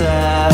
sad